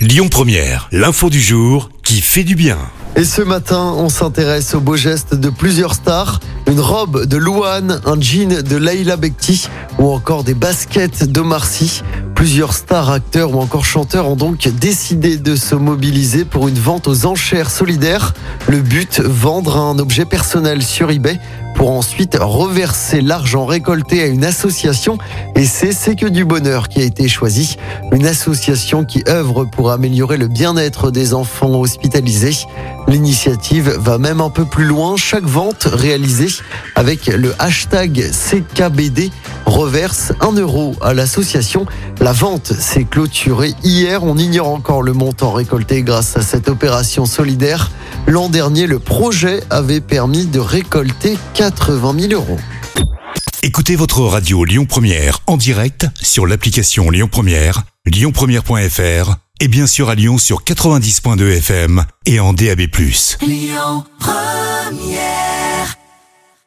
Lyon Première, l'info du jour qui fait du bien. Et ce matin, on s'intéresse aux beaux gestes de plusieurs stars. Une robe de Louane, un jean de Leila Bekti ou encore des baskets de Marcy. Plusieurs stars, acteurs ou encore chanteurs ont donc décidé de se mobiliser pour une vente aux enchères solidaires. Le but, vendre un objet personnel sur eBay pour ensuite reverser l'argent récolté à une association. Et c'est C'est que du bonheur qui a été choisi. Une association qui œuvre pour améliorer le bien-être des enfants hospitalisés. L'initiative va même un peu plus loin. Chaque vente réalisée avec le hashtag CKBD reverse 1 euro à l'association. La vente s'est clôturée hier. On ignore encore le montant récolté grâce à cette opération solidaire. L'an dernier, le projet avait permis de récolter 80 000 euros. Écoutez votre radio Lyon Première en direct sur l'application Lyon Première, lyonpremière.fr et bien sûr à Lyon sur 90.2 FM et en DAB+. Lyon Première